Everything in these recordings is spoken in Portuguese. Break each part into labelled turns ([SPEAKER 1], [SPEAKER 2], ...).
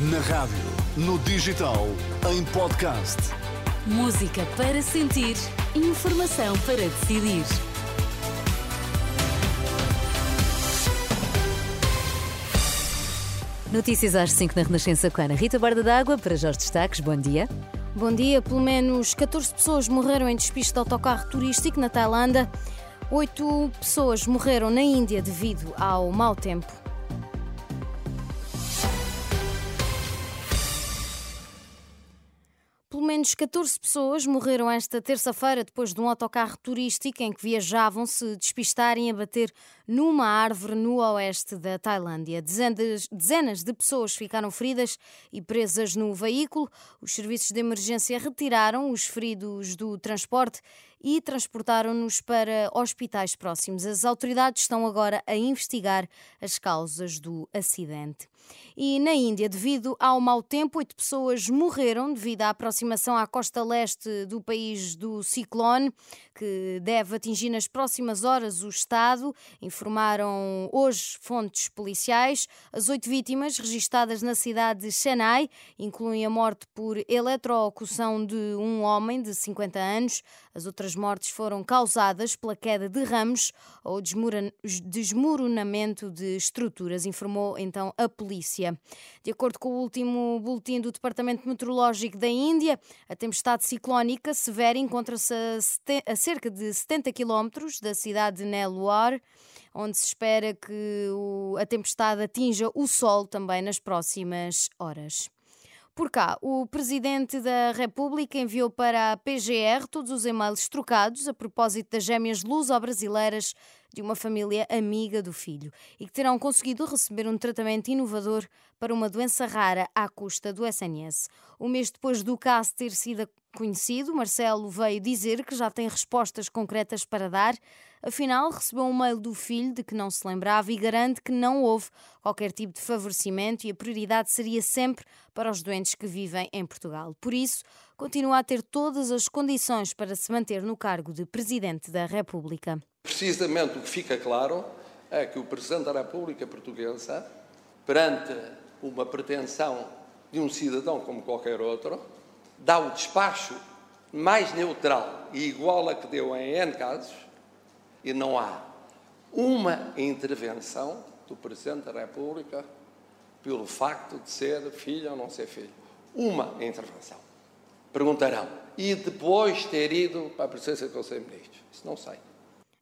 [SPEAKER 1] Na rádio, no digital, em podcast.
[SPEAKER 2] Música para sentir, informação para decidir. Notícias às 5 na Renascença com a Ana Rita Borda d'Água para Jorge Destaques. Bom dia.
[SPEAKER 3] Bom dia. Pelo menos 14 pessoas morreram em despiste de autocarro turístico na Tailândia. Oito pessoas morreram na Índia devido ao mau tempo. Menos 14 pessoas morreram esta terça-feira depois de um autocarro turístico em que viajavam se despistarem a bater numa árvore no oeste da Tailândia. Dezenas, de pessoas ficaram feridas e presas no veículo. Os serviços de emergência retiraram os feridos do transporte e transportaram-nos para hospitais próximos. As autoridades estão agora a investigar as causas do acidente. E na Índia, devido ao mau tempo, oito pessoas morreram devido à aproximação à costa leste do país do ciclone, que deve atingir nas próximas horas o estado, informaram hoje fontes policiais. As oito vítimas registadas na cidade de Chennai incluem a morte por eletrocução de um homem de 50 anos. As outras mortes foram causadas pela queda de ramos ou desmoronamento de estruturas, informou então a polícia. De acordo com o último boletim do Departamento Meteorológico da Índia, a tempestade ciclónica severa encontra-se a cerca de 70 quilómetros da cidade de Nelore, onde se espera que a tempestade atinja o sol também nas próximas horas. Por cá, o Presidente da República enviou para a PGR todos os e-mails trocados a propósito das gêmeas luso-brasileiras de uma família amiga do filho e que terão conseguido receber um tratamento inovador para uma doença rara à custa do SNS. Um mês depois do caso ter sido conhecido, Marcelo veio dizer que já tem respostas concretas para dar. Afinal, recebeu um mail do filho de que não se lembrava e garante que não houve qualquer tipo de favorecimento e a prioridade seria sempre para os doentes que vivem em Portugal. Por isso, continua a ter todas as condições para se manter no cargo de Presidente da República.
[SPEAKER 4] Precisamente o que fica claro é que o Presidente da República Portuguesa, perante uma pretensão de um cidadão como qualquer outro, dá o despacho mais neutral e igual a que deu em N casos, e não há uma intervenção do Presidente da República pelo facto de ser filho ou não ser filho. Uma intervenção. Perguntarão, e depois ter ido para a presença do Conselho de Ministros? Isso não sei.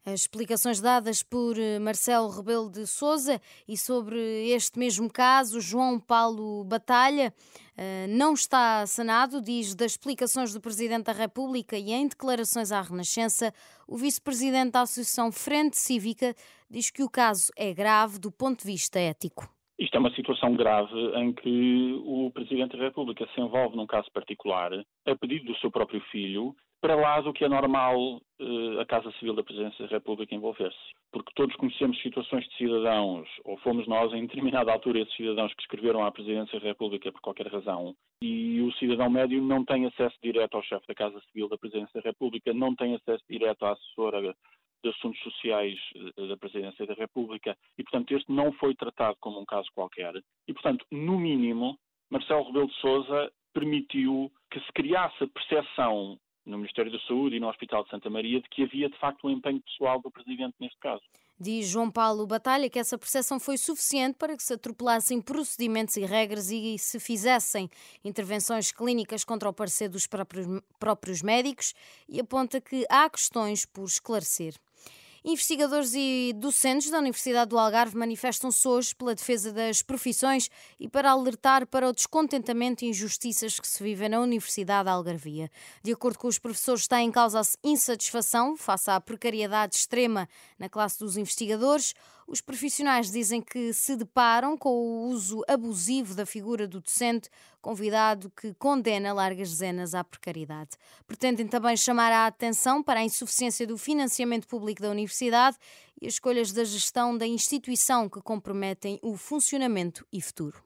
[SPEAKER 3] As explicações dadas por eh, Marcelo Rebelo de Souza e sobre este mesmo caso, João Paulo Batalha eh, não está sanado, diz das explicações do Presidente da República e em declarações à Renascença, o Vice-Presidente da Associação Frente Cívica diz que o caso é grave do ponto de vista ético.
[SPEAKER 5] Isto é uma situação grave em que o Presidente da República se envolve num caso particular, a pedido do seu próprio filho, para lá do que é normal uh, a Casa Civil da Presidência da República envolver-se. Porque todos conhecemos situações de cidadãos, ou fomos nós em determinada altura esses cidadãos que escreveram à Presidência da República por qualquer razão, e o cidadão médio não tem acesso direto ao chefe da Casa Civil da Presidência da República, não tem acesso direto à assessora de Assuntos Sociais eh, da Presidência da República, e portanto este não foi tratado como um caso qualquer. E portanto, no mínimo, Marcelo Rebelo de Sousa permitiu que se criasse a percepção no Ministério da Saúde e no Hospital de Santa Maria de que havia de facto um empenho pessoal do Presidente neste caso.
[SPEAKER 3] Diz João Paulo Batalha que essa percepção foi suficiente para que se atropelassem procedimentos e regras e se fizessem intervenções clínicas contra o parecer dos próprios, próprios médicos e aponta que há questões por esclarecer. Investigadores e docentes da Universidade do Algarve manifestam-se hoje pela defesa das profissões e para alertar para o descontentamento e injustiças que se vivem na Universidade Algarvia. De acordo com os professores, está em causa a insatisfação face à precariedade extrema na classe dos investigadores. Os profissionais dizem que se deparam com o uso abusivo da figura do docente, convidado que condena largas dezenas à precariedade. Pretendem também chamar a atenção para a insuficiência do financiamento público da universidade e as escolhas da gestão da instituição que comprometem o funcionamento e futuro.